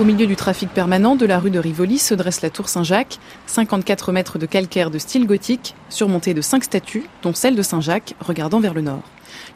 Au milieu du trafic permanent de la rue de Rivoli se dresse la tour Saint-Jacques, 54 mètres de calcaire de style gothique, surmontée de cinq statues, dont celle de Saint-Jacques, regardant vers le nord.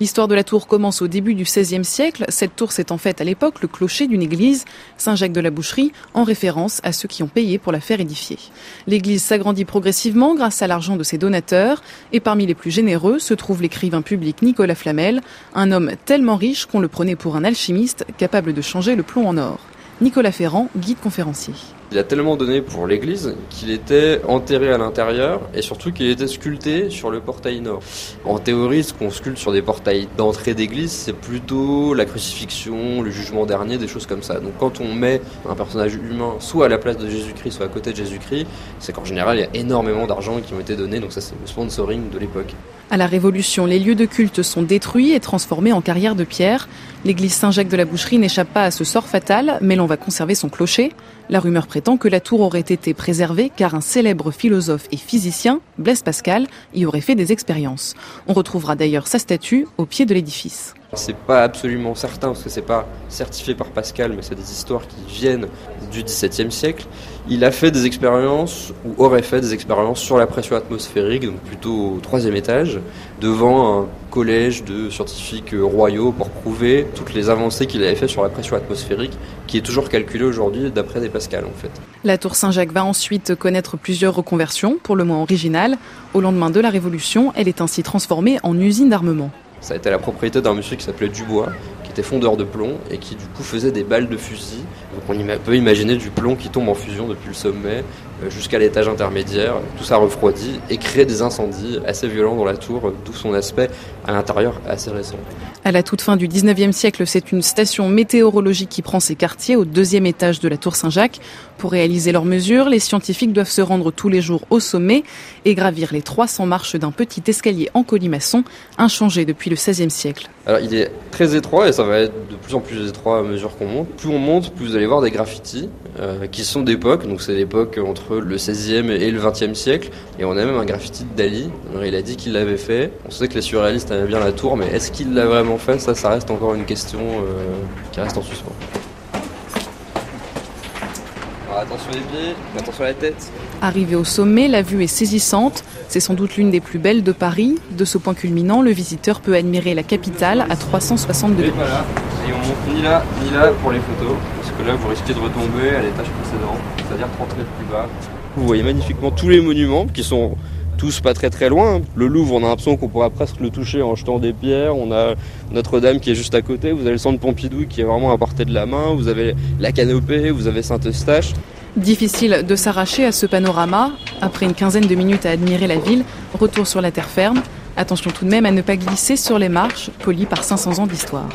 L'histoire de la tour commence au début du XVIe siècle. Cette tour s'est en fait à l'époque le clocher d'une église, Saint-Jacques de la Boucherie, en référence à ceux qui ont payé pour la faire édifier. L'église s'agrandit progressivement grâce à l'argent de ses donateurs, et parmi les plus généreux se trouve l'écrivain public Nicolas Flamel, un homme tellement riche qu'on le prenait pour un alchimiste capable de changer le plomb en or. Nicolas Ferrand, guide conférencier. Il a tellement donné pour l'église qu'il était enterré à l'intérieur et surtout qu'il était sculpté sur le portail nord. En théorie, ce qu'on sculpte sur des portails d'entrée d'église, c'est plutôt la crucifixion, le jugement dernier, des choses comme ça. Donc quand on met un personnage humain soit à la place de Jésus-Christ, soit à côté de Jésus-Christ, c'est qu'en général, il y a énormément d'argent qui ont été donnés. Donc ça, c'est le sponsoring de l'époque. À la Révolution, les lieux de culte sont détruits et transformés en carrières de pierre. L'église Saint-Jacques de la Boucherie n'échappe pas à ce sort fatal, mais l'on va conserver son clocher. La rumeur prétend que la tour aurait été préservée car un célèbre philosophe et physicien, Blaise Pascal, y aurait fait des expériences. On retrouvera d'ailleurs sa statue au pied de l'édifice. C'est pas absolument certain parce que c'est pas certifié par Pascal, mais c'est des histoires qui viennent du XVIIe siècle. Il a fait des expériences ou aurait fait des expériences sur la pression atmosphérique, donc plutôt au troisième étage, devant un collège de scientifiques royaux pour prouver toutes les avancées qu'il avait fait sur la pression atmosphérique, qui est toujours calculée aujourd'hui d'après des Pascal en fait. La tour Saint-Jacques va ensuite connaître plusieurs reconversions, pour le moins originales. Au lendemain de la Révolution, elle est ainsi transformée en usine d'armement. Ça a été la propriété d'un monsieur qui s'appelait Dubois, qui était fondeur de plomb et qui du coup faisait des balles de fusil. Donc on peut imaginer du plomb qui tombe en fusion depuis le sommet jusqu'à l'étage intermédiaire. Tout ça refroidit et crée des incendies assez violents dans la tour, d'où son aspect à l'intérieur assez récent. À la toute fin du 19e siècle, c'est une station météorologique qui prend ses quartiers au deuxième étage de la tour Saint-Jacques. Pour réaliser leurs mesures, les scientifiques doivent se rendre tous les jours au sommet et gravir les 300 marches d'un petit escalier en colimaçon, inchangé depuis le XVIe siècle. Alors il est très étroit et ça va être de plus en plus étroit à mesure qu'on monte. Plus on monte, plus vous allez voir des graffitis euh, qui sont d'époque, donc c'est l'époque entre le 16e et le 20e siècle. Et on a même un graffiti de Dali. Alors, il a dit qu'il l'avait fait. On sait que les surréalistes aimaient bien la tour, mais est-ce qu'il l'a vraiment fait? Ça, ça reste encore une question euh, qui reste en suspens. attention les pieds, attention à la tête. Arrivé au sommet, la vue est saisissante. C'est sans doute l'une des plus belles de Paris. De ce point culminant, le visiteur peut admirer la capitale à 360 degrés. Et voilà, et on monte ni là ni là pour les photos, que là vous risquez de retomber à l'étage précédent, c'est-à-dire 30 mètres plus bas. Vous voyez magnifiquement tous les monuments qui sont tous pas très très loin. Le Louvre, on a l'impression qu'on pourra presque le toucher en jetant des pierres. On a Notre-Dame qui est juste à côté. Vous avez le centre Pompidou qui est vraiment à portée de la main. Vous avez la Canopée, vous avez Saint-Eustache. Difficile de s'arracher à ce panorama. Après une quinzaine de minutes à admirer la ville, retour sur la terre ferme. Attention tout de même à ne pas glisser sur les marches, polies par 500 ans d'histoire.